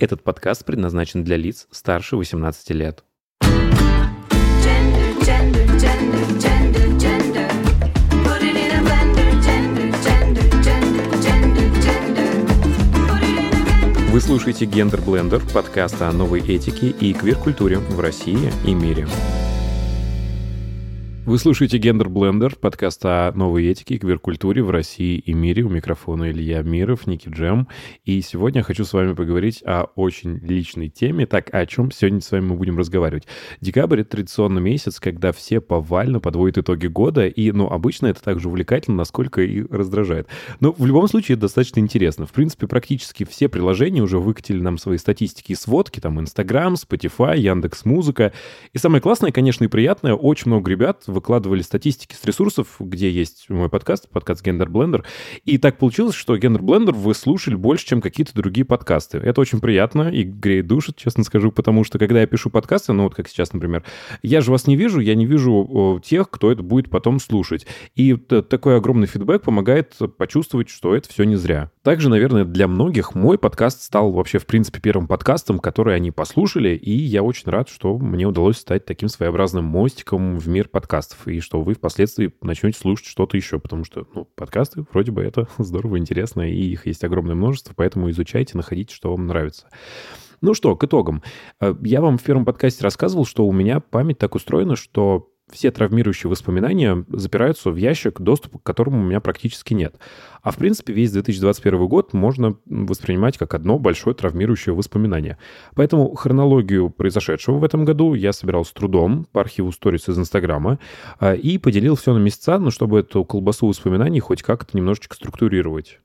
Этот подкаст предназначен для лиц старше 18 лет. Gender, gender, gender. Вы слушаете «Гендер Блендер» подкаст о новой этике и квир-культуре в России и мире. Вы слушаете «Гендер Блендер», подкаст о новой этике и квир-культуре в России и мире. У микрофона Илья Миров, Ники Джем. И сегодня я хочу с вами поговорить о очень личной теме. Так, о чем сегодня с вами мы будем разговаривать? Декабрь — это традиционный месяц, когда все повально подводят итоги года. И, ну, обычно это так же увлекательно, насколько и раздражает. Но в любом случае это достаточно интересно. В принципе, практически все приложения уже выкатили нам свои статистики и сводки. Там Инстаграм, Spotify, Яндекс Музыка. И самое классное, конечно, и приятное, очень много ребят выкладывали статистики с ресурсов, где есть мой подкаст, подкаст Гендер Блендер. И так получилось, что Гендер Блендер вы слушали больше, чем какие-то другие подкасты. Это очень приятно и греет душу, честно скажу, потому что когда я пишу подкасты, ну вот как сейчас, например, я же вас не вижу, я не вижу тех, кто это будет потом слушать. И такой огромный фидбэк помогает почувствовать, что это все не зря. Также, наверное, для многих мой подкаст стал вообще, в принципе, первым подкастом, который они послушали, и я очень рад, что мне удалось стать таким своеобразным мостиком в мир подкастов, и что вы впоследствии начнете слушать что-то еще, потому что, ну, подкасты, вроде бы, это здорово, интересно, и их есть огромное множество, поэтому изучайте, находите, что вам нравится. Ну что, к итогам. Э, Я вам в первом подкасте рассказывал, что у меня память так устроена, что все травмирующие воспоминания запираются в ящик, доступа к которому у меня практически нет. А в принципе весь 2021 год можно воспринимать как одно большое травмирующее воспоминание. Поэтому хронологию произошедшего в этом году я собирал с трудом по архиву сторис из Инстаграма а, и поделил все на месяца, ну, чтобы эту колбасу воспоминаний хоть как-то немножечко структурировать.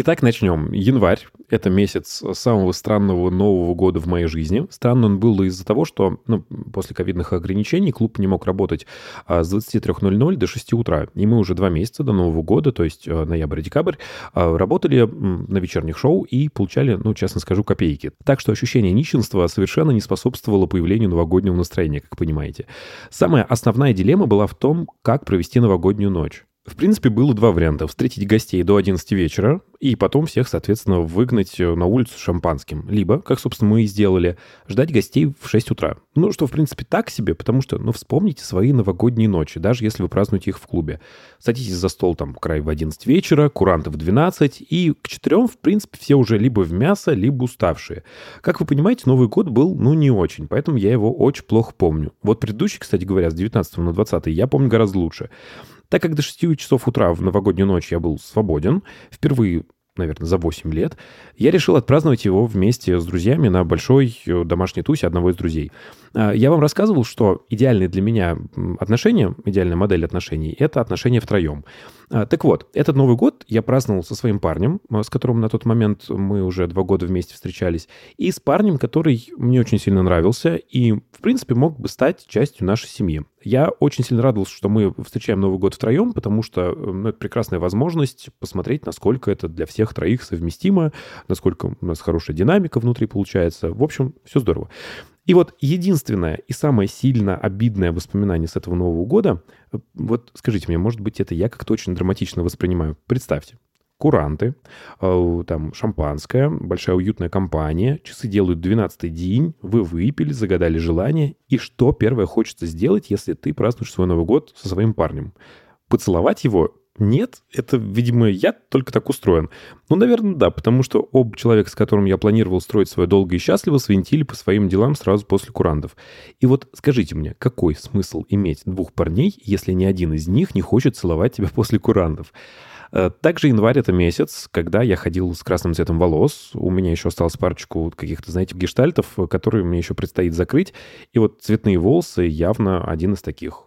Итак, начнем. Январь — это месяц самого странного Нового года в моей жизни. Странно он был из-за того, что ну, после ковидных ограничений клуб не мог работать а, с 23.00 до 6 утра. И мы уже два месяца до Нового года, то есть а, ноябрь-декабрь, а, работали на вечерних шоу и получали, ну, честно скажу, копейки. Так что ощущение нищенства совершенно не способствовало появлению новогоднего настроения, как понимаете. Самая основная дилемма была в том, как провести новогоднюю ночь. В принципе, было два варианта. Встретить гостей до 11 вечера и потом всех, соответственно, выгнать э, на улицу шампанским. Либо, как, собственно, мы и сделали, ждать гостей в 6 утра. Ну, что, в принципе, так себе, потому что, ну, вспомните свои новогодние ночи, даже если вы празднуете их в клубе. Садитесь за стол там край в 11 вечера, куранты в 12, и к 4, в принципе, все уже либо в мясо, либо уставшие. Как вы понимаете, Новый год был, ну, не очень, поэтому я его очень плохо помню. Вот предыдущий, кстати говоря, с 19 на 20 я помню гораздо лучше. Так как до 6 часов утра в новогоднюю ночь я был свободен, впервые наверное, за 8 лет, я решил отпраздновать его вместе с друзьями на большой э, домашней тусе одного из друзей. А, Я вам рассказывал, что идеальные для меня отношения, идеальная модель отношений — это отношения втроем. А, Так вот, этот Новый год я праздновал со своим парнем, э, с которым на тот момент мы уже два года вместе встречались, и с парнем, который мне очень сильно нравился и, в принципе, мог бы стать частью нашей семьи. Я очень сильно радовался, что мы встречаем Новый год втроем, потому что э, ну, это прекрасная возможность посмотреть, насколько это для всех троих совместимо, насколько у нас хорошая динамика внутри получается. В общем, все здорово. И вот единственное и самое сильно обидное воспоминание с этого Нового года, э, вот скажите мне, может быть, это я как-то очень драматично воспринимаю. Представьте, куранты, э, там шампанское, большая уютная компания, часы делают 12-й день, вы выпили, загадали желание, и что первое хочется сделать, если ты празднуешь свой Новый год со своим парнем? Поцеловать его? Нет, это, видимо, я только так устроен. Ну, наверное, да, потому что оба человека, с которым я планировал строить свое долго и счастливо, свинтили по своим делам сразу после курантов. И вот скажите мне, какой смысл иметь двух парней, если ни один из них не хочет целовать тебя после курантов? Э, Также январь — это месяц, когда я ходил с красным цветом волос. У меня еще осталось парочку каких-то, знаете, гештальтов, э, которые мне еще предстоит закрыть. И вот цветные волосы явно один из таких.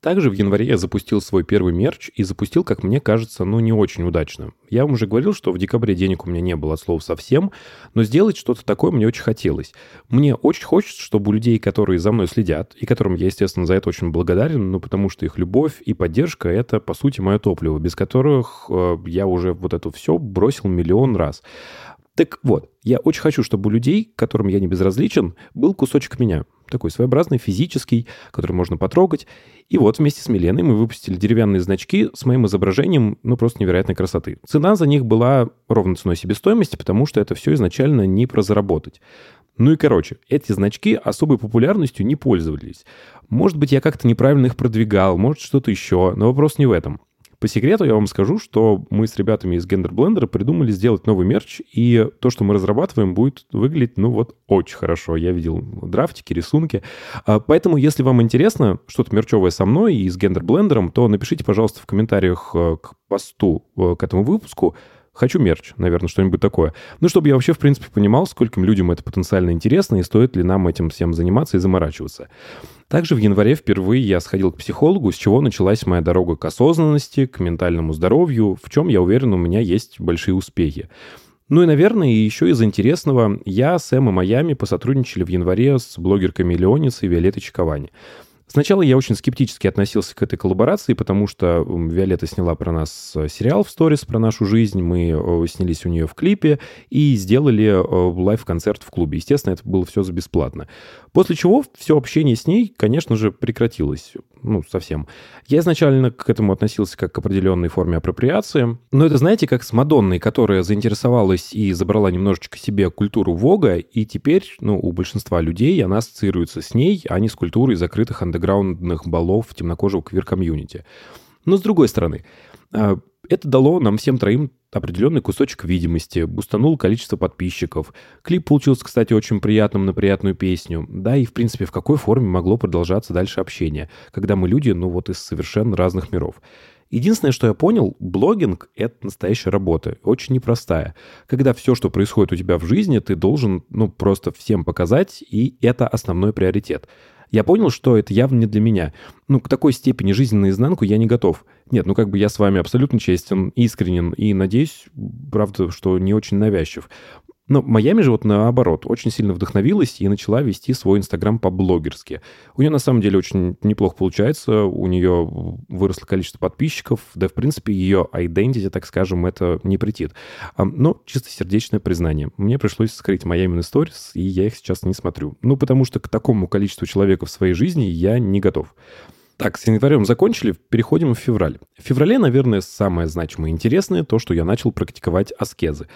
Также в январе я запустил свой первый мерч и запустил, как мне кажется, ну не очень удачно. Я вам уже говорил, что в декабре денег у меня не было от слова совсем, но сделать что-то такое мне очень хотелось. Мне очень хочется, чтобы у людей, которые за мной следят, и которым я, естественно, за это очень благодарен, ну потому что их любовь и поддержка — это, по сути, мое топливо, без которых э, я уже вот это все бросил миллион раз. Так вот, я очень хочу, чтобы у людей, которым я не безразличен, был кусочек меня. Такой своеобразный, физический, который можно потрогать. И вот вместе с Миленой мы выпустили деревянные значки с моим изображением, ну, просто невероятной красоты. Цена за них была ровно ценой себестоимости, потому что это все изначально не про заработать. Ну и короче, эти значки особой популярностью не пользовались. Может быть, я как-то неправильно их продвигал, может, что-то еще, но вопрос не в этом. По секрету я вам скажу, что мы с ребятами из Gender Blender придумали сделать новый мерч, и то, что мы разрабатываем, будет выглядеть, ну вот, очень хорошо. Я видел драфтики, рисунки. А, Поэтому, если вам интересно что-то мерчевое со мной и с Gender Blender, то напишите, пожалуйста, в комментариях э, к посту э, к этому выпуску, Хочу мерч, наверное, что-нибудь такое. Ну, чтобы я вообще, в принципе, понимал, скольким людям это потенциально интересно и стоит ли нам этим всем заниматься и заморачиваться. Также в январе впервые я сходил к психологу, с чего началась моя дорога к осознанности, к ментальному здоровью, в чем, я уверен, у меня есть большие успехи. Ну и, наверное, еще из интересного, я с Эммой Майами посотрудничали в январе с блогеркой Миллионицей Виолеттой Чиковани. Сначала я очень скептически относился к этой коллаборации, потому что Виолетта сняла про нас э, сериал в сторис про нашу жизнь, мы снялись у нее в клипе и сделали э, live-концерт в клубе. Естественно, это было все за бесплатно. После чего все общение с ней, конечно же, прекратилось. Ну, совсем. Я изначально к этому относился как к определенной форме апроприации. Но это, знаете, как с Мадонной, которая заинтересовалась и забрала немножечко себе культуру Вога, и теперь, ну, у большинства людей она ассоциируется с ней, а не с культурой закрытых андеграундных балов темнокожего квир-комьюнити. Но с другой стороны, а, это дало нам всем троим определенный кусочек видимости, бустанул количество подписчиков. Клип получился, кстати, очень приятным на приятную песню. Да, и, в принципе, в какой форме могло продолжаться дальше общение, когда мы люди, ну вот, из совершенно разных миров. Единственное, что я понял, блогинг — это настоящая работа, очень непростая. Когда все, что происходит у тебя в жизни, ты должен, ну, просто всем показать, и это основной приоритет. Я понял, что это явно не для меня. Ну, к такой степени жизни наизнанку я не готов. Нет, ну как бы я с вами абсолютно честен, искренен и надеюсь, правда, что не очень навязчив. Но Майами же вот наоборот очень сильно вдохновилась и начала вести свой инстаграм по-блогерски. У нее на самом деле очень неплохо получается, у нее выросло количество подписчиков, да в принципе ее identity, так скажем, это не претит. Но чисто сердечное признание. Мне пришлось скрыть Майами сторис, и я их сейчас не смотрю. Ну потому что к такому количеству человека в своей жизни я не готов. Так, с январем закончили, переходим в февраль. В феврале, наверное, самое значимое и интересное то, что я начал практиковать аскезы.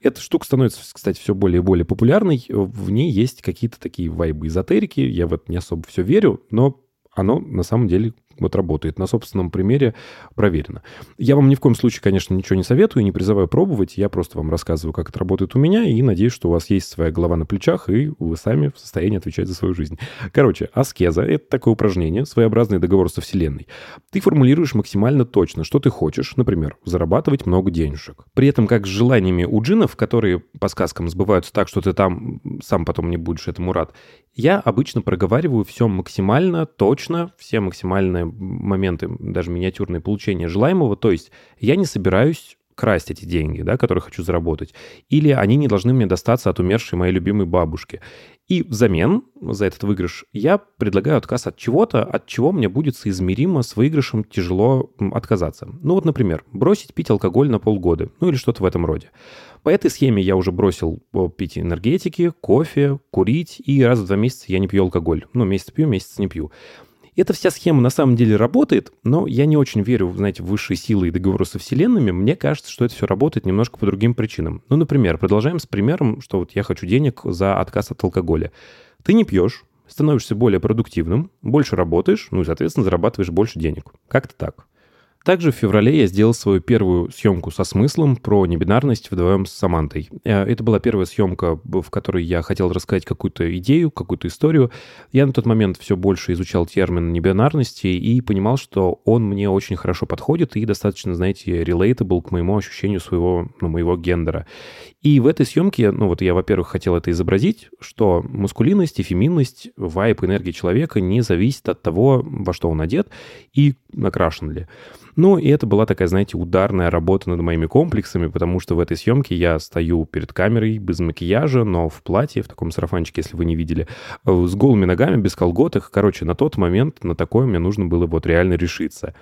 Эта штука становится, кстати, все более и более популярной. В ней есть какие-то такие вайбы эзотерики. Я в это не особо все верю, но оно на самом деле вот работает. На собственном примере проверено. Я вам ни в коем случае, конечно, ничего не советую, не призываю пробовать. Я просто вам рассказываю, как это работает у меня, и надеюсь, что у вас есть своя голова на плечах, и вы сами в состоянии отвечать за свою жизнь. Короче, аскеза — это такое упражнение, своеобразный договор со Вселенной. Ты формулируешь максимально точно, что ты хочешь, например, зарабатывать много денежек. При этом, как с желаниями у джинов, которые по сказкам сбываются так, что ты там сам потом не будешь этому рад, я обычно проговариваю все максимально точно, все максимальные моменты, даже миниатюрные получения желаемого. То есть я не собираюсь красть эти деньги, да, которые хочу заработать, или они не должны мне достаться от умершей моей любимой бабушки. И взамен за этот выигрыш я предлагаю отказ от чего-то, от чего мне будет соизмеримо с выигрышем тяжело отказаться. Ну вот, например, бросить пить алкоголь на полгода, ну или что-то в этом роде. По этой схеме я уже бросил пить энергетики, кофе, курить, и раз в два месяца я не пью алкоголь. Ну, месяц пью, месяц не пью. Эта вся схема на самом деле работает, но я не очень верю, знаете, в высшие силы и договоры со вселенными. Мне кажется, что это все работает немножко по другим причинам. Ну, например, продолжаем с примером, что вот я хочу денег за отказ от алкоголя. Ты не пьешь, становишься более продуктивным, больше работаешь, ну и, соответственно, зарабатываешь больше денег. Как-то так. Также в феврале я сделал свою первую съемку со смыслом про небинарность вдвоем с Самантой. Э, Это была первая съемка, в которой я хотел рассказать какую-то идею, какую-то историю. Я на тот момент все больше изучал термин небинарности и понимал, что он мне очень хорошо подходит и достаточно, знаете, relatable к моему ощущению своего, ну, моего гендера. И в этой съемке, ну вот я, во-первых, хотел это изобразить, что мускулинность и феминность, вайп, энергия человека не зависит от того, во что он одет и накрашен ли. Ну, и это была такая, знаете, ударная работа над моими комплексами, потому что в этой съемке я стою перед камерой без макияжа, но в платье, в таком сарафанчике, если вы не видели, э, с голыми ногами, без колготок. Короче, на тот момент на такое мне нужно было вот реально решиться.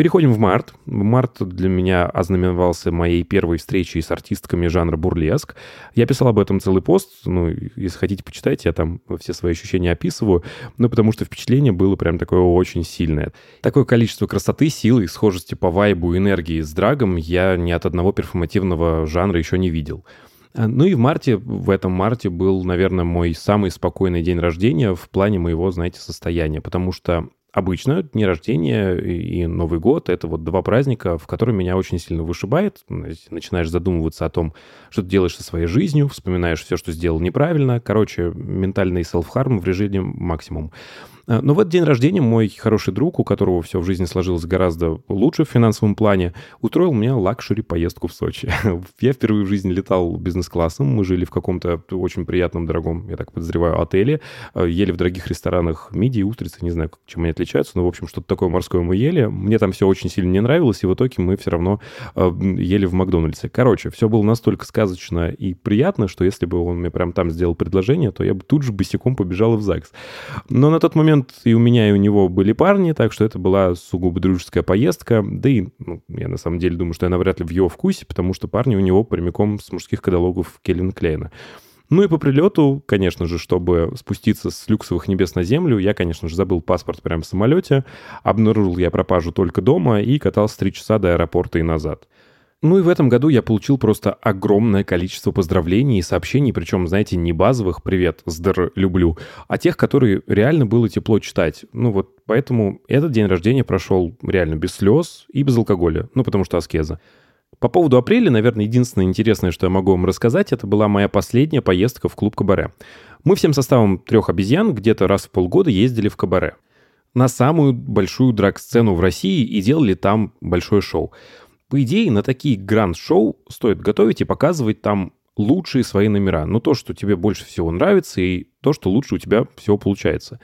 Переходим в март. Март для меня ознаменовался моей первой встречей с артистками жанра бурлеск. Я писал об этом целый пост. Ну, если хотите, почитайте. Я там все свои ощущения описываю. Ну, потому что впечатление было прям такое очень сильное. Такое количество красоты, силы, схожести по вайбу, энергии с драгом я ни от одного перформативного жанра еще не видел. А, Ну и в марте, в этом марте был, наверное, мой самый спокойный день рождения в плане моего, знаете, состояния, потому что Обычно дни рождения и Новый год — это вот два праздника, в которые меня очень сильно вышибает. Начинаешь задумываться о том, что ты делаешь со своей жизнью, вспоминаешь все, что сделал неправильно. Короче, ментальный self-harm в режиме максимум. А, Но в этот день рождения мой хороший друг, у которого все в жизни сложилось гораздо лучше в финансовом плане, устроил мне luxury поездку в Сочи. Я впервые в жизни летал бизнес-классом. Мы жили в каком-то очень приятном, дорогом, я так подозреваю, отеле. А, Ели в дорогих ресторанах мидии, устрицы, не знаю, чем они отличаются, но, в общем, что-то такое морское мы ели. Мне там все очень сильно не нравилось, и в итоге мы все равно а, ели в Макдональдсе. Короче, все было настолько сказочно и приятно, что если бы он мне прям там сделал предложение, то я бы тут же босиком побежал в ЗАГС. Но на тот момент и у меня, и у него были парни, так что это была сугубо дружеская поездка. Да и ну, я на самом деле думаю, что я навряд ли в его вкусе, потому что парни у него прямиком с мужских каталогов Келлин Клейна. Ну и по прилету, конечно же, чтобы спуститься с люксовых небес на землю, я, конечно же, забыл паспорт прямо в самолете, обнаружил я пропажу только дома и катался три часа до аэропорта и назад. Ну и в этом году я получил просто огромное количество поздравлений и сообщений, причем, знаете, не базовых «привет, здр, люблю», а тех, которые реально было тепло читать. Ну вот поэтому этот день рождения прошел реально без слез и без алкоголя, ну потому что аскеза. По поводу апреля, наверное, единственное интересное, что я могу вам рассказать, это была моя последняя поездка в клуб Кабаре. Мы всем составом трех обезьян где-то раз в полгода ездили в Кабаре на самую большую драг-сцену в России и делали там большое шоу. По идее, на такие гранд-шоу стоит готовить и показывать там лучшие свои номера. Ну, то, что тебе больше всего нравится, и то, что лучше у тебя всего получается.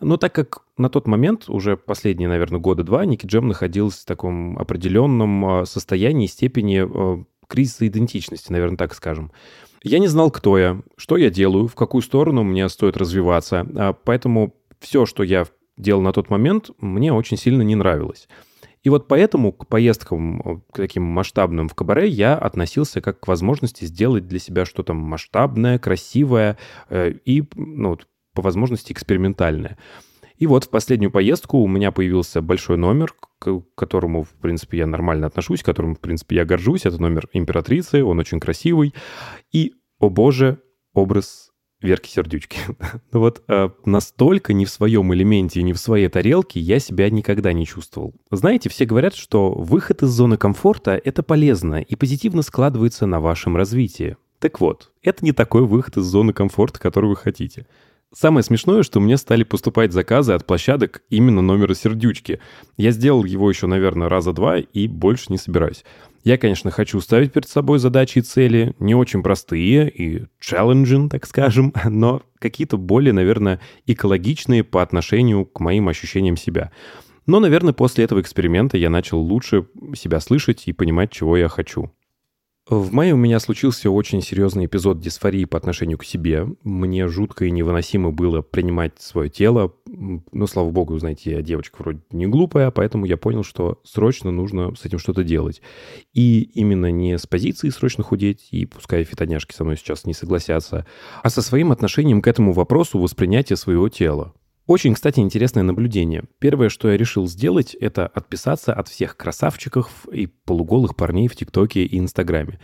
Но так как на тот момент, уже последние, наверное, года два, Ники Джем находился в таком определенном а, состоянии, степени а, кризиса идентичности, наверное, так скажем. Я не знал, кто я, что я делаю, в какую сторону мне стоит развиваться, а, поэтому все, что я делал на тот момент, мне очень сильно не нравилось. И вот поэтому к поездкам к таким масштабным в кабаре я относился как к возможности сделать для себя что-то масштабное, красивое э, и, ну, по возможности, экспериментальное. И вот в последнюю поездку у меня появился большой номер, к которому, в принципе, я нормально отношусь, которым, в принципе, я горжусь. Это номер императрицы, он очень красивый. И, о боже, образ Верки Сердючки. Ну вот э, настолько не в своем элементе и не в своей тарелке я себя никогда не чувствовал. Знаете, все говорят, что выход из зоны комфорта — это полезно и позитивно складывается на вашем развитии. Так вот, это не такой выход из зоны комфорта, который вы хотите. Самое смешное, что мне стали поступать заказы от площадок именно номера сердючки. Я сделал его еще, наверное, раза два и больше не собираюсь. Я, конечно, хочу ставить перед собой задачи и цели, не очень простые и challenging, так скажем, но какие-то более, наверное, экологичные по отношению к моим ощущениям себя. Но, наверное, после этого эксперимента я начал лучше себя слышать и понимать, чего я хочу. В мае у меня случился очень серьезный эпизод дисфории по отношению к себе. Мне жутко и невыносимо было принимать свое тело. Но, слава богу, знаете, я девочка вроде не глупая, поэтому я понял, что срочно нужно с этим что-то делать. И именно не с позиции срочно худеть, и пускай фитоняшки со мной сейчас не согласятся, а со своим отношением к этому вопросу воспринятия своего тела. Очень, кстати, интересное наблюдение. Первое, что я решил сделать, это отписаться от всех красавчиков и полуголых парней в ТикТоке и Инстаграме.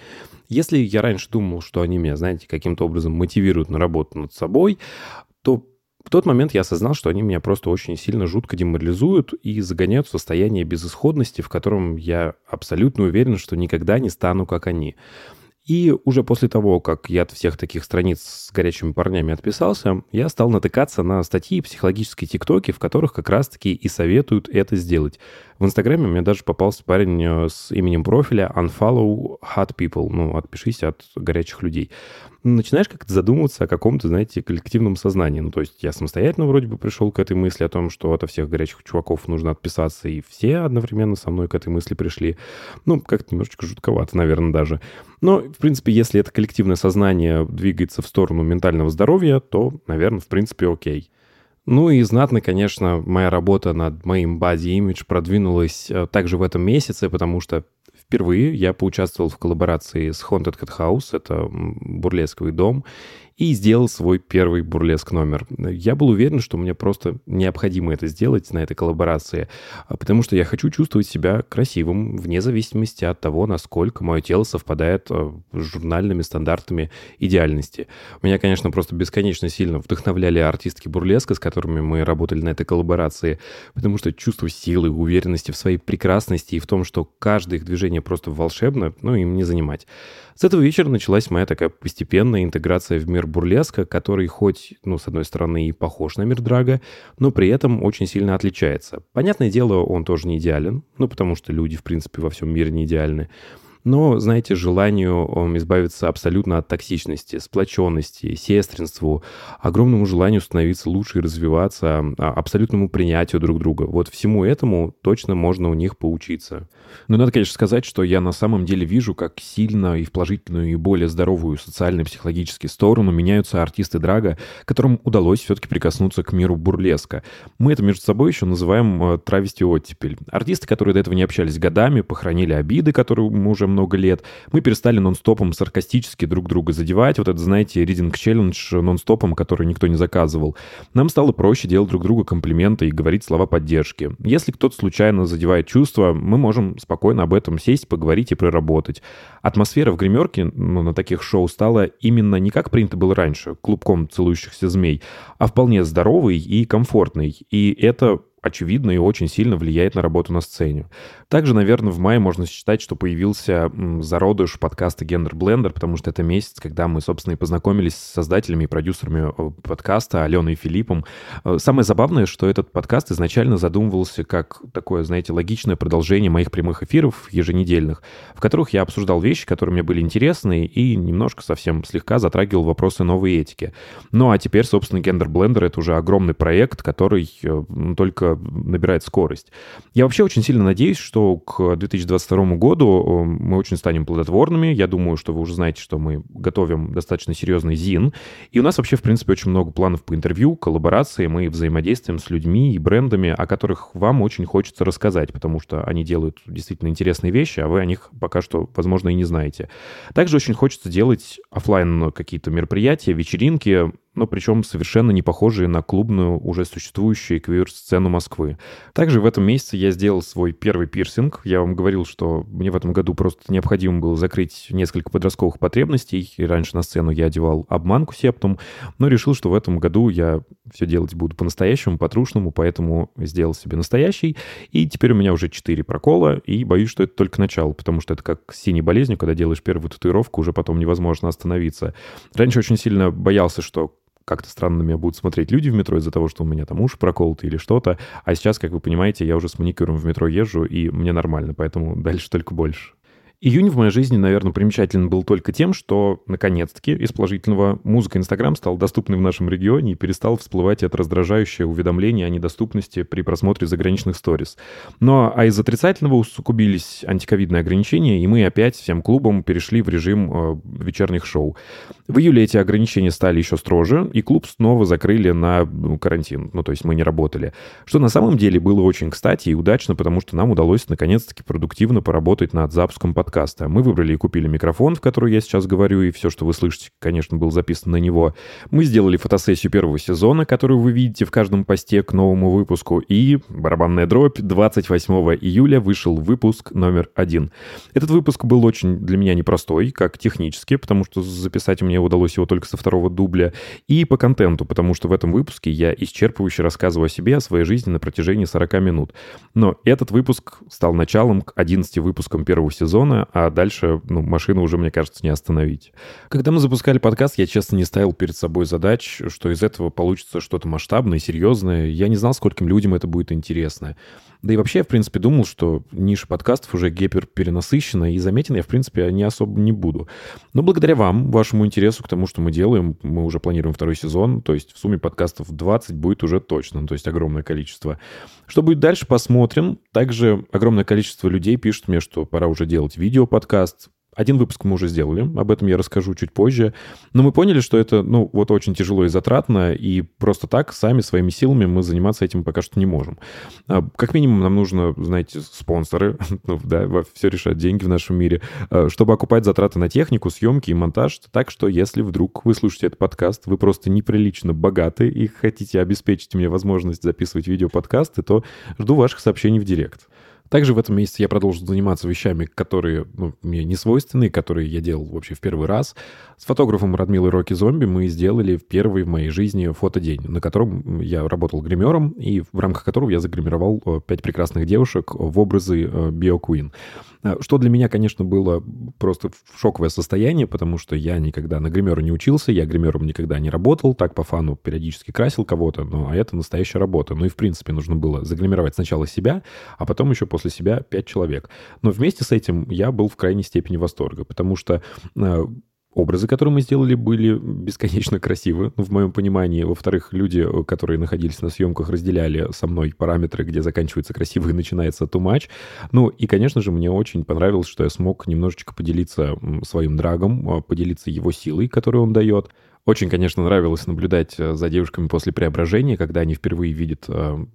Если я раньше думал, что они меня, знаете, каким-то образом мотивируют на работу над собой, то в тот момент я осознал, что они меня просто очень сильно жутко деморализуют и загоняют в состояние безысходности, в котором я абсолютно уверен, что никогда не стану как они. И уже после того, как я от всех таких страниц с горячими парнями отписался, я стал натыкаться на статьи психологические тиктоки, в которых как раз-таки и советуют это сделать. В Инстаграме меня даже попался парень э, с именем профиля Unfollow Hot People, ну, отпишись от горячих людей. Начинаешь как-то задумываться о каком-то, знаете, коллективном сознании. Ну, то есть я самостоятельно вроде бы пришел к этой мысли о том, что от всех горячих чуваков нужно отписаться, и все одновременно со мной к этой мысли пришли. Ну, как-то немножечко жутковато, наверное, даже. Но, в принципе, если это коллективное сознание двигается в сторону ментального здоровья, то, наверное, в принципе, окей. Ну и знатно, конечно, моя работа над моим body image продвинулась э, также в этом месяце, потому что впервые я поучаствовал в коллаборации с Haunted Cat House, это бурлесковый дом, и сделал свой первый бурлеск номер. Я был уверен, что мне просто необходимо это сделать на этой коллаборации, а, потому что я хочу чувствовать себя красивым, вне зависимости от того, насколько мое тело совпадает а, с журнальными стандартами идеальности. Меня, конечно, просто бесконечно сильно вдохновляли артистки бурлеска, с которыми мы работали на этой коллаборации, потому что чувство силы, уверенности в своей прекрасности и в том, что каждое их движение просто волшебно, ну, им не занимать. С этого вечера началась моя такая постепенная интеграция в мир бурлеска, который хоть, ну, с одной стороны, и похож на мир драга, но при этом очень сильно отличается. Понятное дело, он тоже не идеален, ну, потому что люди, в принципе, во всем мире не идеальны. Но, знаете, желанию м, избавиться абсолютно от токсичности, сплоченности, сестринству, огромному желанию становиться лучше и развиваться, а, абсолютному принятию друг друга. Вот всему этому точно можно у них поучиться. Но надо, конечно, сказать, что я на самом деле вижу, как сильно и в положительную, и более здоровую социально-психологически сторону меняются артисты драга, которым удалось все-таки прикоснуться к миру бурлеска. Мы это между собой еще называем э, травести оттепель. Артисты, которые до этого не общались годами, похоронили обиды, которые мы уже много лет. Мы перестали нон-стопом саркастически друг друга задевать. Вот это, знаете, reading челлендж нон-стопом, который никто не заказывал. Нам стало проще делать друг другу комплименты и говорить слова поддержки. Если кто-то случайно задевает чувства, мы можем спокойно об этом сесть, поговорить и проработать. Атмосфера в гримерке ну, на таких шоу стала именно не как принято было раньше, клубком целующихся змей, а вполне здоровый и комфортный. И это очевидно и очень сильно влияет на работу на сцене. Также, наверное, в мае можно считать, что появился зародыш подкаста Gender Blender, потому что это месяц, когда мы, собственно, и познакомились с создателями и продюсерами э, подкаста Аленой и Филиппом. Э, Самое забавное, что этот подкаст изначально задумывался как такое, знаете, логичное продолжение моих прямых эфиров еженедельных, в которых я обсуждал вещи, которые мне были интересны, и немножко совсем слегка затрагивал вопросы новой этики. Ну а теперь, собственно, Gender Blender — это уже огромный проект, который э, только набирает скорость. Я вообще очень сильно надеюсь, что к 2022 году э, мы очень станем плодотворными. Я думаю, что вы уже знаете, что мы готовим достаточно серьезный ЗИН. И у нас вообще, в принципе, очень много планов по интервью, коллаборации. Мы взаимодействуем с людьми и брендами, о которых вам очень хочется рассказать, потому что они делают действительно интересные вещи, а вы о них пока что, возможно, и не знаете. Также очень хочется делать оффлайн какие-то мероприятия, вечеринки, но причем совершенно не похожие на клубную, уже существующую квир-сцену Москвы. Также в этом месяце я сделал свой первый пирсинг. Я вам говорил, что мне в этом году просто необходимо было закрыть несколько подростковых потребностей, и раньше на сцену я одевал обманку септум, но решил, что в этом году я все делать буду по-настоящему, по-трушному, поэтому сделал себе настоящий, и теперь у меня уже 4 прокола, и боюсь, что это только начало, потому что это как с синей болезнью, когда делаешь первую татуировку, уже потом невозможно остановиться. Раньше очень сильно боялся, что как-то странно на меня будут смотреть люди в метро из-за того, что у меня там уши проколоты или что-то. А сейчас, как вы понимаете, я уже с маникюром в метро езжу, и мне нормально, поэтому дальше только больше. Июнь в моей жизни, наверное, примечателен был только тем, что, наконец-таки, из положительного музыка Инстаграм стал доступной в нашем регионе и перестал всплывать это раздражающее уведомление о недоступности при просмотре заграничных сторис. Но а из отрицательного усугубились антиковидные ограничения, и мы опять всем клубом перешли в режим э, вечерних шоу. В июле эти ограничения стали еще строже, и клуб снова закрыли на ну, карантин, ну то есть мы не работали. Что на самом деле было очень кстати и удачно, потому что нам удалось наконец-таки продуктивно поработать над запуском подкаста. Мы выбрали и купили микрофон, в который я сейчас говорю, и все, что вы слышите, конечно, было записано на него. Мы сделали фотосессию первого сезона, которую вы видите в каждом посте к новому выпуску, и барабанная дробь 28 июля вышел выпуск номер один. Этот выпуск был очень для меня непростой, как технически, потому что записать мне удалось его только со второго дубля, и по контенту, потому что в этом выпуске я исчерпывающе рассказываю о себе, о своей жизни на протяжении 40 минут. Но этот выпуск стал началом к 11 выпускам первого сезона, а дальше ну, машину уже, мне кажется, не остановить. Когда мы запускали подкаст, я, честно, не ставил перед собой задач, что из этого получится что-то масштабное, серьезное. Я не знал, скольким людям это будет интересно. Да и вообще, я, в принципе, думал, что ниша подкастов уже гипер перенасыщена, и заметен я, в принципе, не особо не буду. Но благодаря вам, вашему интересу к тому, что мы делаем, мы уже планируем второй сезон, то есть в сумме подкастов 20 будет уже точно, то есть огромное количество. Что будет дальше, посмотрим. Также огромное количество людей пишет мне, что пора уже делать видео-подкаст, Один выпуск мы уже сделали, об этом я расскажу чуть позже. Но мы поняли, что это, ну, вот очень тяжело и затратно, и просто так, сами, своими силами мы заниматься этим пока что не можем. А, Как минимум нам нужно, знаете, спонсоры, ну, да, все решают деньги в нашем мире, а, чтобы окупать затраты на технику, съемки и монтаж. Так что, если вдруг вы слушаете этот подкаст, вы просто неприлично богаты и хотите обеспечить мне возможность записывать видеоподкасты, то жду ваших сообщений в директ. Также в этом месяце я продолжу заниматься вещами, которые ну, мне не свойственны, которые я делал вообще в первый раз. С фотографом Радмилой Роки Зомби мы сделали первый в моей жизни фотодень, на котором я работал гримером, и в рамках которого я загримировал э, пять прекрасных девушек в образы э, Био Куин. Э, Что для меня, конечно, было просто шоковое состояние, потому что я никогда на гримера не учился, я гримером никогда не работал, так по фану периодически красил кого-то, но а это настоящая работа. Ну и, в принципе, нужно было загримировать сначала себя, а потом еще после себя пять человек. Но вместе с этим я был в крайней степени восторга, потому что э, Образы, которые мы сделали, были бесконечно красивы, ну, в моем понимании. Во-вторых, люди, э, которые находились на съемках, разделяли со мной параметры, где заканчивается красиво и начинается too much. Ну, и, конечно же, мне очень понравилось, что я смог немножечко поделиться своим драгом, э, поделиться его силой, которую он дает. Очень, конечно, нравилось наблюдать э, за девушками после преображения, когда они впервые видят э,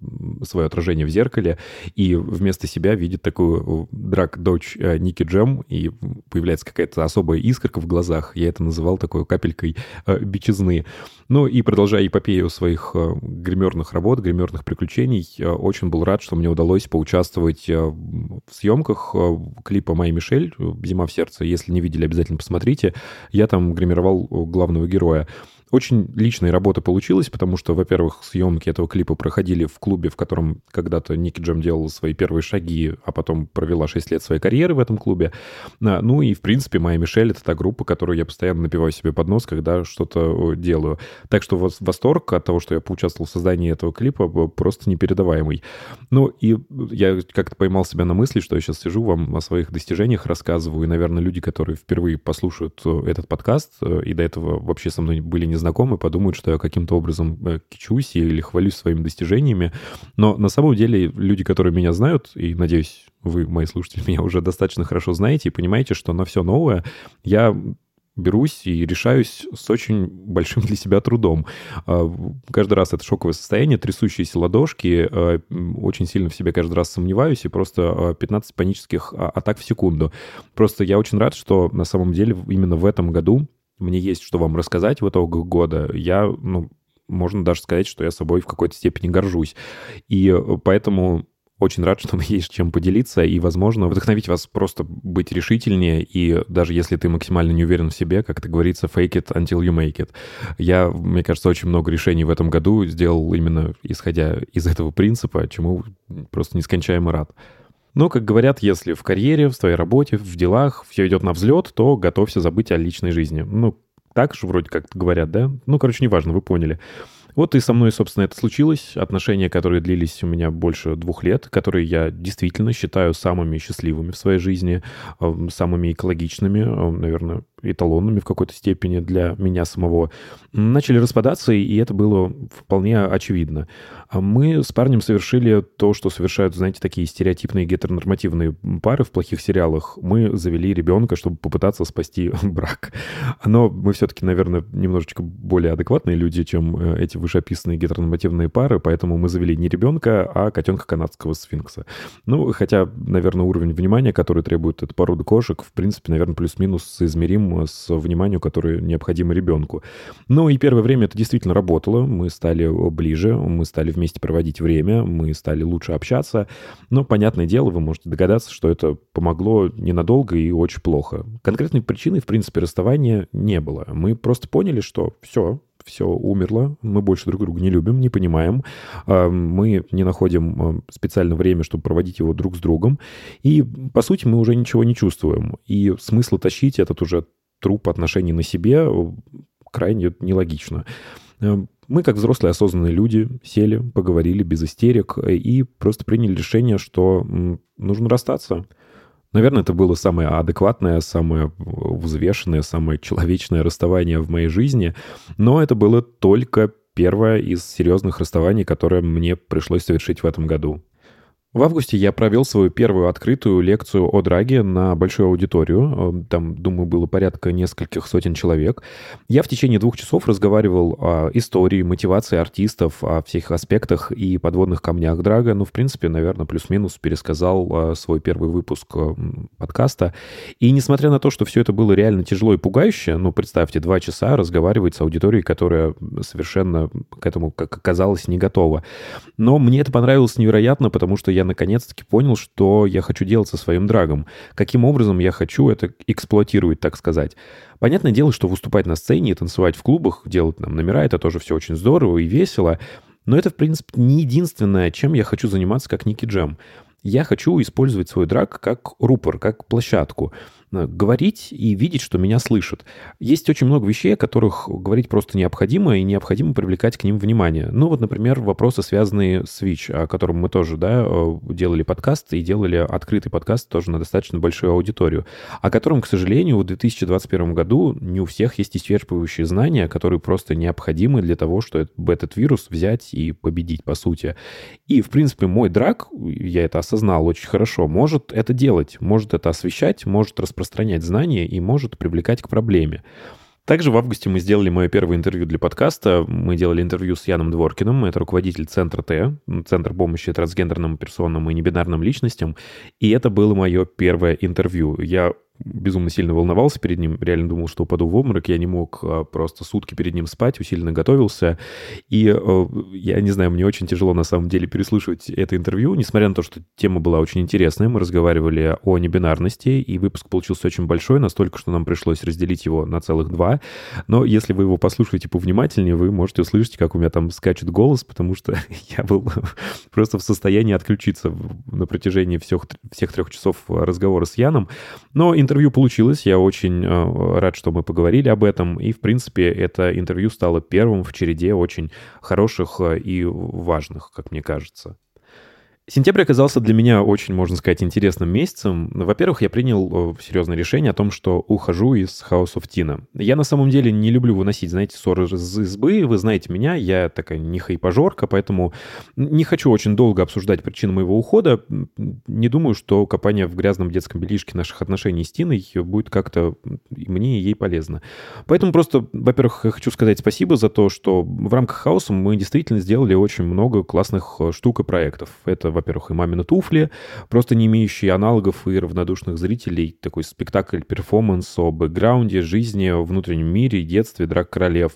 свое отражение в зеркале и вместо себя видят такую э, драк-дочь Ники Джем, и появляется какая-то особая искорка в глазах. Я это называл такой капелькой бичизны. Ну и продолжая эпопею своих гримерных работ, гримерных приключений, очень был рад, что мне удалось поучаствовать в съемках клипа «Майя Мишель» «Зима в сердце». Если не видели, обязательно посмотрите. Я там гримировал главного героя такое. Очень личная работа получилась, потому что, во-первых, съемки этого клипа проходили в клубе, в котором когда-то Ники Джем делала свои первые шаги, а потом провела 6 лет своей карьеры в этом клубе. А, Ну и, в принципе, «Моя Мишель» — это та группа, которую я постоянно напиваю себе под нос, когда что-то делаю. Так что вос- восторг от того, что я поучаствовал в создании этого клипа, просто непередаваемый. Ну и я как-то поймал себя на мысли, что я сейчас сижу, вам о своих достижениях рассказываю, и, наверное, люди, которые впервые послушают этот подкаст э, и до этого вообще со мной были не знакомы, подумают, что я каким-то образом э, кичусь или хвалюсь своими достижениями. Но на самом деле люди, которые меня знают, и, надеюсь, вы, мои слушатели, меня уже достаточно хорошо знаете и понимаете, что на все новое я берусь и решаюсь с очень большим для себя трудом. А, Каждый раз это шоковое состояние, трясущиеся ладошки, а, очень сильно в себе каждый раз сомневаюсь, и просто а, 15 панических а, атак в секунду. Просто я очень рад, что на самом деле именно в этом году мне есть что вам рассказать в итогах года. Я, ну, можно даже сказать, что я собой в какой-то степени горжусь. И э, поэтому очень рад, что есть чем поделиться и, возможно, вдохновить вас просто быть решительнее. И даже если ты максимально не уверен в себе, как это говорится, fake it until you make it. Я, мне кажется, очень много решений в этом году сделал именно исходя из этого принципа, чему просто нескончаемо рад. Но, как говорят, если в карьере, в своей работе, в делах все идет на взлет, то готовься забыть о личной жизни. Ну, так же вроде как говорят, да? Ну, короче, неважно, вы поняли. Вот и со мной, собственно, это случилось. Отношения, которые длились у меня больше двух лет, которые я действительно считаю самыми счастливыми в своей жизни, самыми экологичными, наверное, эталонными в какой-то степени для меня самого, начали распадаться, и это было вполне очевидно. А Мы с парнем совершили то, что совершают, знаете, такие стереотипные гетеронормативные пары в плохих сериалах. Мы завели ребенка, чтобы попытаться спасти брак. Но мы все-таки, наверное, немножечко более адекватные люди, чем э, эти вышеописанные гетеронормативные пары, поэтому мы завели не ребенка, а котенка канадского сфинкса. Ну, хотя, наверное, уровень внимания, который требует эта порода кошек, в принципе, наверное, плюс-минус соизмерим с вниманием, которое необходимо ребенку. Ну и первое время это действительно работало. Мы стали ближе, мы стали вместе проводить время, мы стали лучше общаться. Но, понятное дело, вы можете догадаться, что это помогло ненадолго и очень плохо. Конкретной причины, в принципе, расставания не было. Мы просто поняли, что все, все умерло, мы больше друг друга не любим, не понимаем, а, мы не находим а, специально время, чтобы проводить его друг с другом, и, по сути, мы уже ничего не чувствуем. И смысла тащить этот уже труп отношений на себе э, крайне нелогично. Э, Мы, как взрослые осознанные люди, сели, поговорили без истерик э, и просто приняли решение, что нужно расстаться. Наверное, это было самое адекватное, самое взвешенное, самое человечное расставание в моей жизни, но это было только первое из серьезных расставаний, которое мне пришлось совершить в этом году. В августе я провел свою первую открытую лекцию о драге на большую аудиторию. Э, Там, думаю, было порядка нескольких сотен человек. Я в течение двух часов разговаривал о истории, мотивации артистов, о всех аспектах и подводных камнях драга. Ну, в принципе, наверное, плюс-минус пересказал э, свой первый выпуск э, подкаста. И несмотря на то, что все это было реально тяжело и пугающе, ну, представьте, два часа разговаривать с аудиторией, которая совершенно к этому, как оказалось, не готова. Но мне это понравилось невероятно, потому что я наконец-таки понял, что я хочу делать со своим драгом. Каким образом я хочу это эксплуатировать, так сказать. Понятное дело, что выступать на сцене и танцевать в клубах, делать нам номера, это тоже все очень здорово и весело. Но это, в принципе, не единственное, чем я хочу заниматься как Ники Джем. Я хочу использовать свой драг как рупор, как площадку. Э, Говорить и видеть, что меня слышат. Есть очень много вещей, о которых говорить просто необходимо, и необходимо привлекать к ним внимание. Ну вот, например, вопросы, связанные с Switch, о котором мы тоже да, э, делали подкаст и делали открытый подкаст тоже на достаточно большую аудиторию, о котором, к сожалению, в 2021 году не у всех есть исчерпывающие знания, которые просто необходимы для того, чтобы этот вирус взять и победить, по сути. И, в принципе, мой драк, я это осознал очень хорошо, может это делать, может это освещать, может распространять знания и может привлекать к проблеме. Также в августе мы сделали мое первое интервью для подкаста. Мы делали интервью с Яном Дворкиным, это руководитель Центра Т, Центр помощи трансгендерным персонам и небинарным личностям. И это было мое первое интервью. Я безумно сильно волновался перед ним, реально думал, что упаду в обморок, я не мог а, просто сутки перед ним спать, усиленно готовился, и э, я не знаю, мне очень тяжело на самом деле переслушивать это интервью, несмотря на то, что тема была очень интересная, мы разговаривали о небинарности, и выпуск получился очень большой, настолько, что нам пришлось разделить его на целых два, но если вы его послушаете повнимательнее, вы можете услышать, как у меня там скачет голос, потому что я был просто в состоянии отключиться на протяжении всех, всех трех часов разговора с Яном, но интервью получилось, я очень э, рад, что мы поговорили об этом, и, в принципе, это интервью стало первым в череде очень хороших э, и важных, как мне кажется. Сентябрь оказался для меня очень, можно сказать, интересным месяцем. Во-первых, я принял э, серьезное решение о том, что ухожу из House of Tina. Я на самом деле не люблю выносить, знаете, ссоры из избы. Вы знаете меня, я такая не хайпажорка, поэтому не хочу очень долго обсуждать причины моего ухода. Не думаю, что копание в грязном детском белишке наших отношений с Тиной будет как-то мне и ей полезно. Поэтому просто, во-первых, хочу сказать спасибо за то, что в рамках хаоса мы действительно сделали очень много классных э, штук и проектов. Это, во-первых, и «Мамины туфли», просто не имеющие аналогов и равнодушных зрителей, такой спектакль-перформанс о бэкграунде, жизни, внутреннем мире, детстве, драк королев,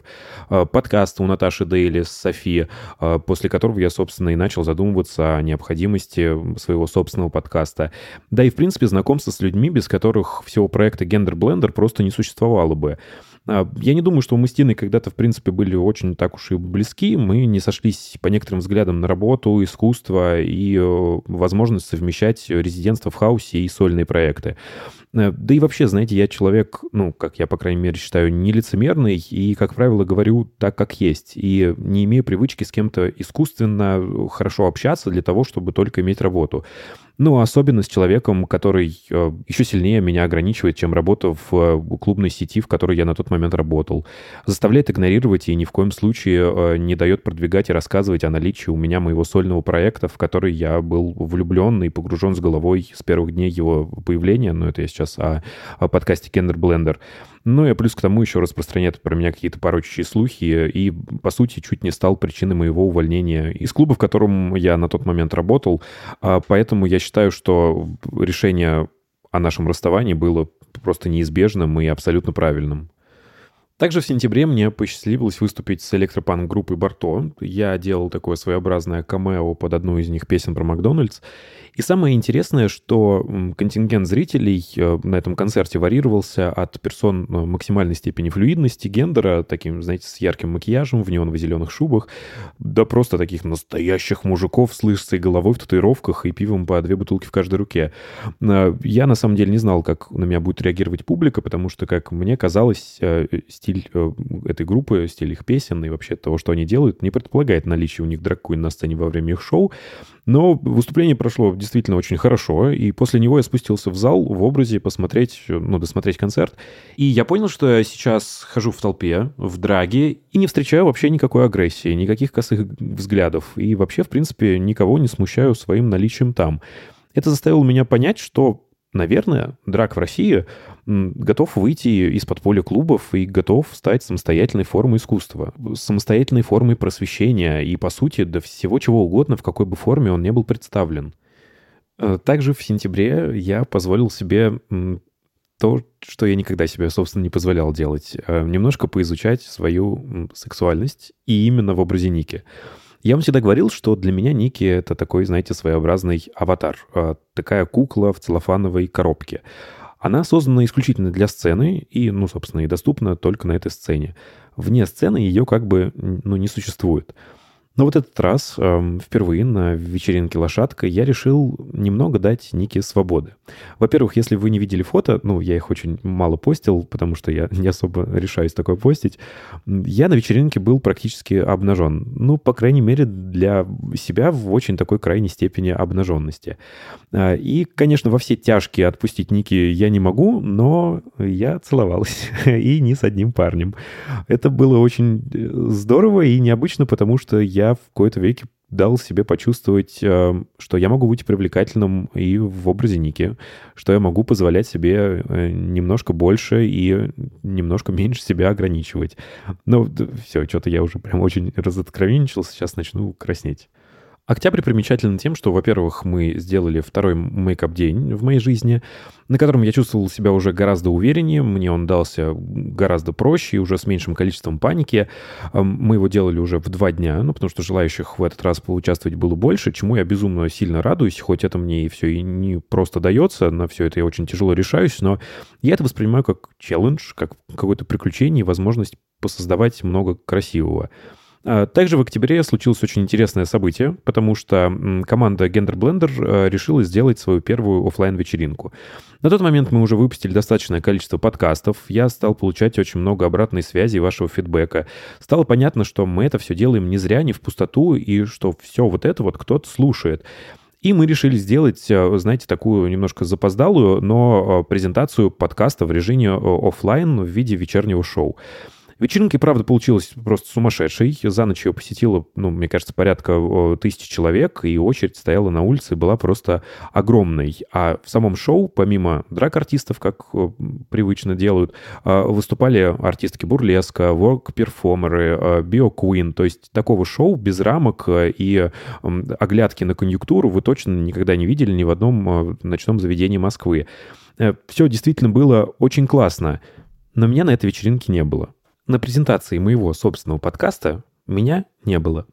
Э, подкаст у Наташи Дейли с Софи, э, после которого я, собственно, и начал задумываться о необходимости своего собственного подкаста. Да и, в принципе, знакомство с людьми, без которых всего проекта Gender Blender просто не существовало бы. А, Я не думаю, что мы с Тиной когда-то, в принципе, были очень так уж и близки. Мы не сошлись по некоторым взглядам на работу, искусство и э, возможность совмещать резидентство в хаосе и сольные проекты. Э, Да и вообще, знаете, я человек, ну, как я, по крайней мере, считаю, нелицемерный и, как правило, говорю так, как есть. И не имею привычки с кем-то искусственно хорошо общаться для того, чтобы только иметь работу. Ну, особенно с человеком, который э, еще сильнее меня ограничивает, чем работа в э, клубной сети, в которой я на тот момент работал. Заставляет игнорировать и ни в коем случае э, не дает продвигать и рассказывать о наличии у меня моего сольного проекта, в который я был влюблен и погружен с головой с первых дней его появления. Но это я сейчас о, о подкасте Kender Blender. Ну и плюс к тому еще распространяет про меня какие-то порочащие слухи и, по сути, чуть не стал причиной моего увольнения из клуба, в котором я на тот момент работал. А Поэтому я считаю, что решение о нашем расставании было просто неизбежным и абсолютно правильным. Также в сентябре мне посчастливилось выступить с электропанк группой Барто. Я делал такое своеобразное камео под одну из них песен про Макдональдс. И самое интересное, что контингент зрителей э, на этом концерте варьировался от персон э, максимальной степени флюидности, гендера, таким, знаете, с ярким макияжем в неоново-зеленых шубах, до просто таких настоящих мужиков с лысой головой в татуировках и пивом по две бутылки в каждой руке. Э, Я на самом деле не знал, как на меня будет реагировать публика, потому что, как мне казалось, стиль стиль э, этой группы, стиль их песен и вообще того, что они делают, не предполагает наличие у них драг на сцене во время их шоу. Но выступление прошло действительно очень хорошо, и после него я спустился в зал в образе посмотреть, ну, досмотреть концерт. И я понял, что я сейчас хожу в толпе, в драге, и не встречаю вообще никакой агрессии, никаких косых взглядов, и вообще, в принципе, никого не смущаю своим наличием там. Это заставило меня понять, что наверное, драк в России готов выйти из подполья клубов и готов стать самостоятельной формой искусства, самостоятельной формой просвещения и, по сути, до всего чего угодно, в какой бы форме он не был представлен. Э, также в сентябре я позволил себе то, что я никогда себе, собственно, не позволял делать. Э, немножко поизучать свою сексуальность и именно в образе Ники. Я вам всегда говорил, что для меня Ники — это такой, знаете, своеобразный аватар. Э, такая кукла в целлофановой коробке. Она создана исключительно для сцены и, ну, собственно, и доступна только на этой сцене. Вне сцены ее как бы, ну, не существует. Но вот этот раз, э, впервые на вечеринке «Лошадка», я решил немного дать Нике свободы. Во-первых, если вы не видели фото, ну, я их очень мало постил, потому что я не особо решаюсь такое постить, я на вечеринке был практически обнажен. Ну, по крайней мере, для себя в очень такой крайней степени обнаженности. А, и, конечно, во все тяжкие отпустить Ники я не могу, но я целовалась. и не с одним парнем. Это было очень э, здорово и необычно, потому что я я в какой-то веке дал себе почувствовать, э, что я могу быть привлекательным и в образе Ники, что я могу позволять себе э, немножко больше и немножко меньше себя ограничивать. Ну, все, что-то я уже прям очень разоткровенничался, сейчас начну краснеть. Октябрь примечателен тем, что, во-первых, мы сделали второй мейкап-день в моей жизни, на котором я чувствовал себя уже гораздо увереннее, мне он дался гораздо проще и уже с меньшим количеством паники. Мы его делали уже в два дня, ну, потому что желающих в этот раз поучаствовать было больше, чему я безумно сильно радуюсь, хоть это мне и все и не просто дается, на все это я очень тяжело решаюсь, но я это воспринимаю как челлендж, как какое-то приключение и возможность посоздавать много красивого. А, также в октябре случилось очень интересное событие, потому что команда Gender Blender э, решила сделать свою первую офлайн вечеринку На тот момент мы уже выпустили достаточное количество подкастов, я стал получать очень много обратной связи и вашего фидбэка. Стало понятно, что мы это все делаем не зря, не в пустоту, и что все вот это вот кто-то слушает. И мы решили сделать, э, знаете, такую немножко запоздалую, но э, презентацию подкаста в режиме офлайн в виде вечернего шоу. Вечеринка, правда, получилась просто сумасшедшей. За ночь ее посетило, ну, мне кажется, порядка тысячи человек, и очередь стояла на улице, была просто огромной. А в самом шоу, помимо драк-артистов, как привычно делают, а, выступали артистки бурлеска, ворк-перформеры, био-куин, то есть такого шоу без рамок и оглядки на конъюнктуру вы точно никогда не видели ни в одном а, ночном заведении Москвы. Э, Все действительно было очень классно, но меня на этой вечеринке не было. На презентации моего собственного подкаста меня не было.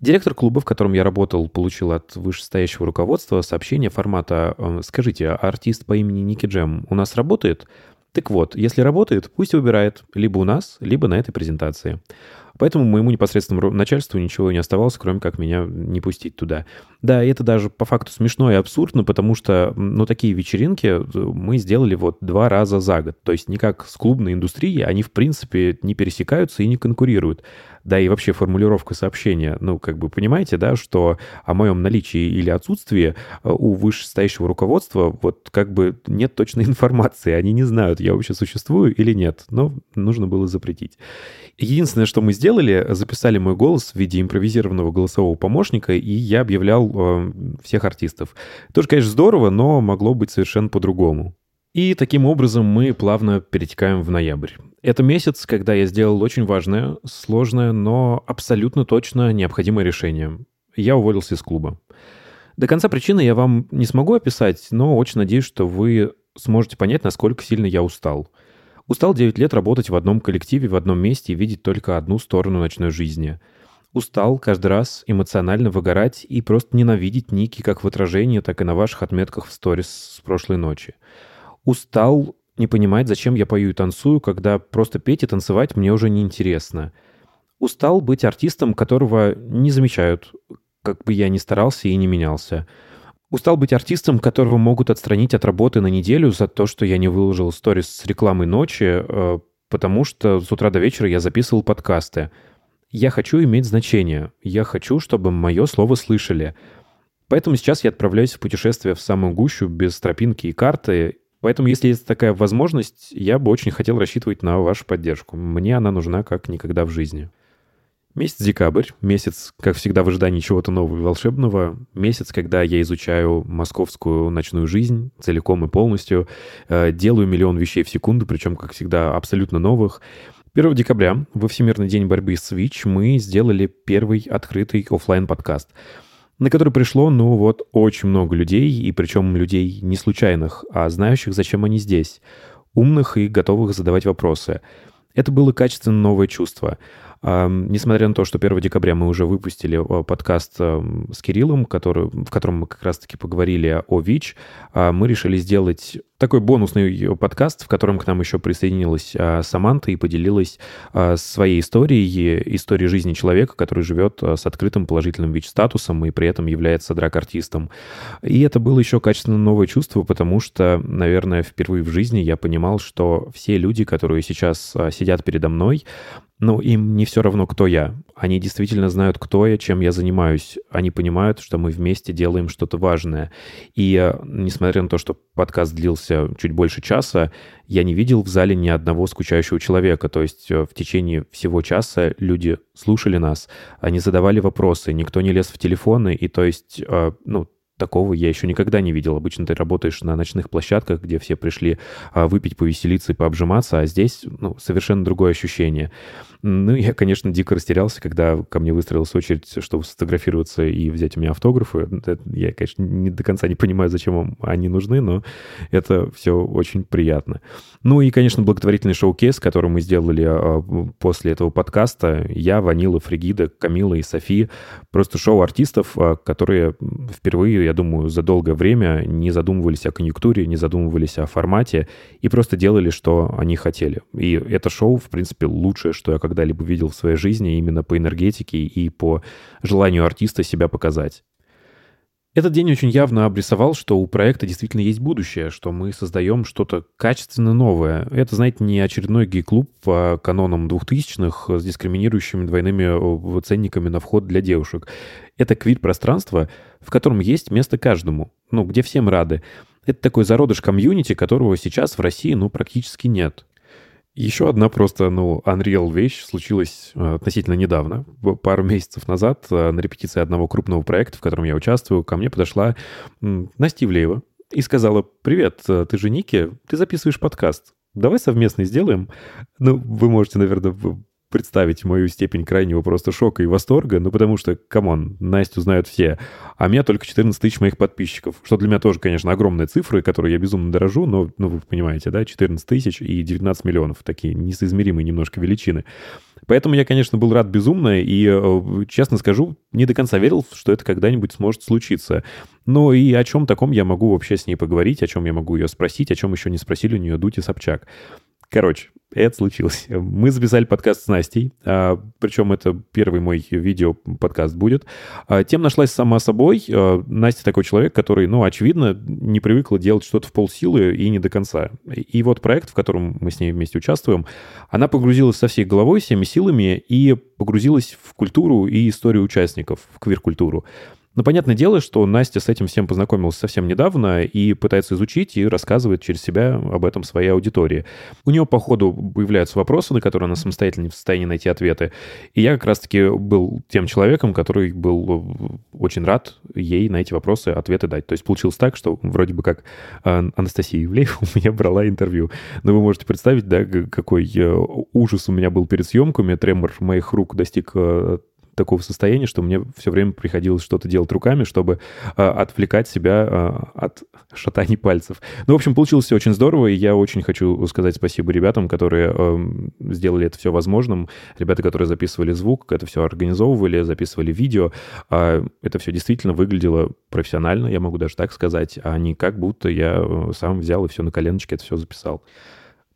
Директор клуба, в котором я работал, получил от вышестоящего руководства сообщение формата «Э, «Скажите, а артист по имени Ники Джем у нас работает?» Так вот, если работает, пусть выбирает либо у нас, либо на этой презентации. Поэтому моему непосредственному начальству ничего не оставалось, кроме как меня не пустить туда. Да, это даже по факту смешно и абсурдно, потому что, ну, такие вечеринки э, мы сделали вот два раза за год. То есть никак с клубной индустрией они, в принципе, не пересекаются и не конкурируют. Да и вообще формулировка сообщения, ну, как бы понимаете, да, что о моем наличии или отсутствии э, у вышестоящего руководства вот как бы нет точной информации. Они не знают, я вообще существую или нет. Но нужно было запретить. Единственное, что мы сделали, записали мой голос в виде импровизированного голосового помощника, и я объявлял э, всех артистов. Тоже, конечно, здорово, но могло быть совершенно по-другому. И таким образом мы плавно перетекаем в ноябрь. Это месяц, когда я сделал очень важное, сложное, но абсолютно точно необходимое решение. Я уволился из клуба. До конца причины я вам не смогу описать, но очень надеюсь, что вы сможете понять, насколько сильно я устал. Устал 9 лет работать в одном коллективе, в одном месте и видеть только одну сторону ночной жизни. Устал каждый раз эмоционально выгорать и просто ненавидеть ники как в отражении, так и на ваших отметках в сторис с прошлой ночи. Устал не понимать, зачем я пою и танцую, когда просто петь и танцевать мне уже не интересно. Устал быть артистом, которого не замечают, как бы я ни старался и не менялся. Устал быть артистом, которого могут отстранить от работы на неделю за то, что я не выложил сторис с рекламой ночи, э, потому что с утра до вечера я записывал подкасты. Я хочу иметь значение. Я хочу, чтобы мое слово слышали. Поэтому сейчас я отправляюсь в путешествие в самую гущу без тропинки и карты. Поэтому, если есть такая возможность, я бы очень хотел рассчитывать на вашу поддержку. Мне она нужна как никогда в жизни. Месяц декабрь, месяц, как всегда, в ожидании чего-то нового и волшебного, месяц, когда я изучаю московскую ночную жизнь целиком и полностью, э, делаю миллион вещей в секунду, причем, как всегда, абсолютно новых. 1 декабря, во Всемирный день борьбы с ВИЧ, мы сделали первый открытый оффлайн подкаст на который пришло, ну вот, очень много людей, и причем людей не случайных, а знающих, зачем они здесь, умных и готовых задавать вопросы. Это было качественно новое чувство. Несмотря на то, что 1 декабря мы уже выпустили э, подкаст эм, с Кириллом, который, в котором мы как раз-таки поговорили о ВИЧ, а, мы решили сделать такой бонусный подкаст, в котором к нам еще присоединилась а, Саманта и поделилась а, своей историей, историей жизни человека, который живет с открытым положительным ВИЧ-статусом и при этом является драг-артистом. И это было еще качественно новое чувство, потому что, наверное, впервые в жизни я понимал, что все люди, которые сейчас сидят передо мной, ну, им не все равно, кто я. Они действительно знают, кто я, чем я занимаюсь. Они понимают, что мы вместе делаем что-то важное. И э, несмотря на то, что подкаст длился чуть больше часа, я не видел в зале ни одного скучающего человека. То есть э, в течение всего часа люди слушали нас, они задавали вопросы, никто не лез в телефоны. И то есть, э, ну, Такого я еще никогда не видел. Обычно ты работаешь на ночных площадках, где все пришли а, выпить, повеселиться и пообжиматься, а здесь ну, совершенно другое ощущение. Ну, я, конечно, дико растерялся, когда ко мне выстроилась очередь, чтобы сфотографироваться и взять у меня автографы. Я, конечно, не до конца не понимаю, зачем они нужны, но это все очень приятно. Ну и, конечно, благотворительный шоу-кейс, который мы сделали а, после этого подкаста. Я, Ванила, Фригида, Камила и Софи. Просто шоу артистов, а, которые впервые, я думаю, за долгое время не задумывались о конъюнктуре, не задумывались о формате и просто делали, что они хотели. И это шоу, в принципе, лучшее, что я когда-либо видел в своей жизни именно по энергетике и по желанию артиста себя показать. Этот день очень явно обрисовал, что у проекта действительно есть будущее, что мы создаем что-то качественно новое. Это, знаете, не очередной гей-клуб по канонам двухтысячных с дискриминирующими двойными ценниками на вход для девушек. Это квир-пространство, в котором есть место каждому, ну, где всем рады. Это такой зародыш комьюнити, которого сейчас в России, ну, практически нет. Еще одна просто, ну, unreal вещь случилась э, относительно недавно. Пару месяцев назад э, на репетиции одного крупного проекта, в котором я участвую, ко мне подошла Настя Ивлеева и сказала, «Привет, э, ты же Ники, ты записываешь подкаст. Давай совместно сделаем». Ну, вы можете, наверное, представить мою степень крайнего просто шока и восторга, ну потому что, come on, Настю знают все, а меня только 14 тысяч моих подписчиков, что для меня тоже, конечно, огромные цифры, которые я безумно дорожу, но, ну вы понимаете, да, 14 тысяч и 19 миллионов, такие несоизмеримые немножко величины. Поэтому я, конечно, был рад безумно и, э, честно скажу, не до конца верил, что это когда-нибудь сможет случиться. Но и о чем таком я могу вообще с ней поговорить, о чем я могу ее спросить, о чем еще не спросили у нее Дудь и Собчак. Короче, это случилось. Мы записали подкаст с Настей, а, причем это первый мой видео-подкаст будет. А, тем нашлась сама собой. А, Настя такой человек, который, ну, очевидно, не привыкла делать что-то в полсилы и не до конца. И вот проект, в котором мы с ней вместе участвуем, она погрузилась со всей головой, всеми силами и погрузилась в культуру и историю участников, в квир-культуру. Но понятное дело, что Настя с этим всем познакомилась совсем недавно и пытается изучить и рассказывает через себя об этом своей аудитории. У нее по ходу появляются вопросы, на которые она самостоятельно не в состоянии найти ответы. И я как раз-таки был тем человеком, который был очень рад ей на эти вопросы ответы дать. То есть получилось так, что вроде бы как э, Анастасия Ивлеева у меня брала интервью. Но вы можете представить, да, какой э, ужас у меня был перед съемками. Тремор моих рук достиг э, такого состояния, что мне все время приходилось что-то делать руками, чтобы э, отвлекать себя э, от шатаний пальцев. Ну, в общем, получилось все очень здорово, и я очень хочу сказать спасибо ребятам, которые э, сделали это все возможным. Ребята, которые записывали звук, это все организовывали, записывали видео. Э, это все действительно выглядело профессионально, я могу даже так сказать, а не как будто я сам взял и все на коленочке это все записал.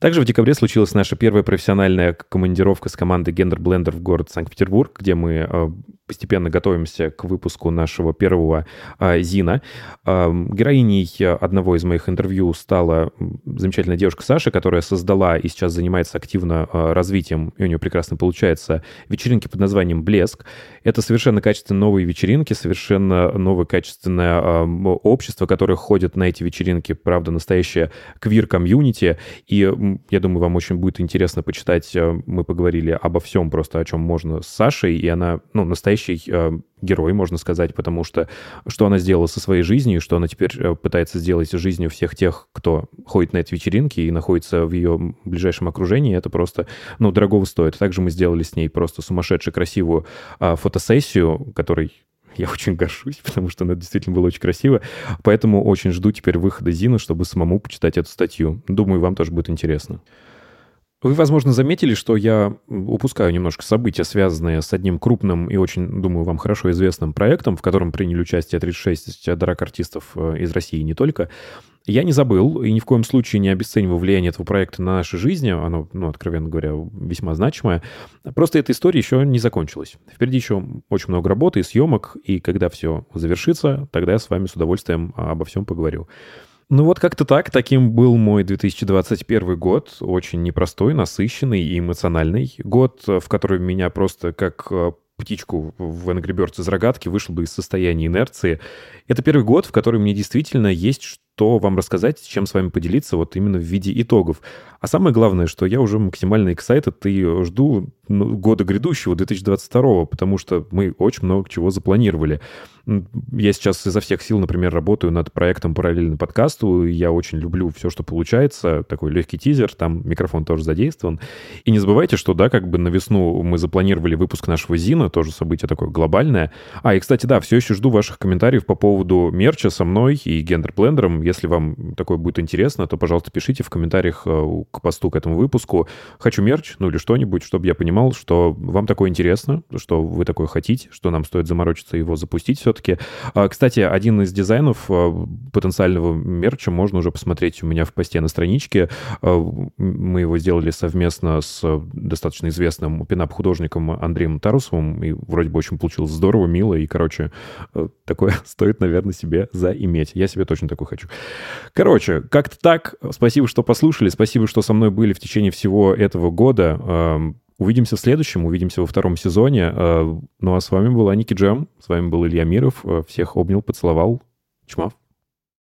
Также в декабре случилась наша первая профессиональная командировка с командой Gender Blender в город Санкт-Петербург, где мы постепенно готовимся к выпуску нашего первого а, Зина. Героиней одного из моих интервью стала замечательная девушка Саша, которая создала и сейчас занимается активно а, развитием, и у нее прекрасно получается, вечеринки под названием «Блеск». Это совершенно качественно новые вечеринки, совершенно новое качественное общество, которое ходит на эти вечеринки, правда, настоящее квир-комьюнити, и я думаю, вам очень будет интересно почитать. а, Мы поговорили обо всем просто, о чем можно с Сашей, и она, ну, настоящий э, герой, можно сказать, потому что что она сделала со своей жизнью, что она теперь э, пытается сделать с жизнью всех тех, кто ходит на эти вечеринки и находится в ее ближайшем окружении, это просто, ну, дорогого стоит. Также мы сделали с ней просто сумасшедшую красивую а, фотосессию, которой я очень горжусь, потому что она действительно была очень красиво. Поэтому очень жду теперь выхода Зины, чтобы самому почитать эту статью. Думаю, вам тоже будет интересно. Вы, возможно, заметили, что я упускаю немножко события, связанные с одним крупным и очень, думаю, вам хорошо известным проектом, в котором приняли участие 36 драг-артистов э, из России и не только. Я не забыл и ни в коем случае не обесцениваю влияние этого проекта на наши жизни. Оно, ну, откровенно говоря, весьма значимое. Просто эта история еще не закончилась. Впереди еще очень много работы и съемок, и когда все завершится, тогда я с вами с удовольствием обо всем поговорю. Ну вот как-то так. Таким был мой 2021 год. Очень непростой, насыщенный и эмоциональный год, в который меня просто как э, птичку в Angry Birds из рогатки вышел бы из состояния инерции. Это первый год, в который мне действительно есть что вам рассказать, чем с вами поделиться вот именно в виде итогов. А самое главное, что я уже максимально excited и жду ну, года грядущего, 2022, потому что мы очень много чего запланировали. Я сейчас изо всех сил, например, работаю над проектом параллельно подкасту, и я очень люблю все, что получается. Такой легкий тизер, там микрофон тоже задействован. И не забывайте, что, да, как бы на весну мы запланировали выпуск нашего Зина, тоже событие такое глобальное. А, и, кстати, да, все еще жду ваших комментариев по поводу мерча со мной и гендер-блендером. Если вам такое будет интересно, то, пожалуйста, пишите в комментариях э, к посту к этому выпуску. Хочу мерч, ну или что-нибудь, чтобы я понимал, что вам такое интересно, что вы такое хотите, что нам стоит заморочиться его запустить все-таки. А, Кстати, один из дизайнов э, потенциального мерча можно уже посмотреть у меня в посте на страничке. Э, Мы его сделали совместно с достаточно известным пинап-художником Андреем Тарусовым, и вроде бы очень получилось здорово, мило, и, короче, такое стоит, наверное, себе заиметь. Я себе точно такой хочу. Короче, как-то так. Спасибо, что послушали, спасибо, что со мной были в течение всего этого года. Эм, Увидимся в следующем, увидимся во втором сезоне. Э, Ну а с вами была Ники Джем, с вами был Илья Миров. Э, Всех обнял, поцеловал. Чмав.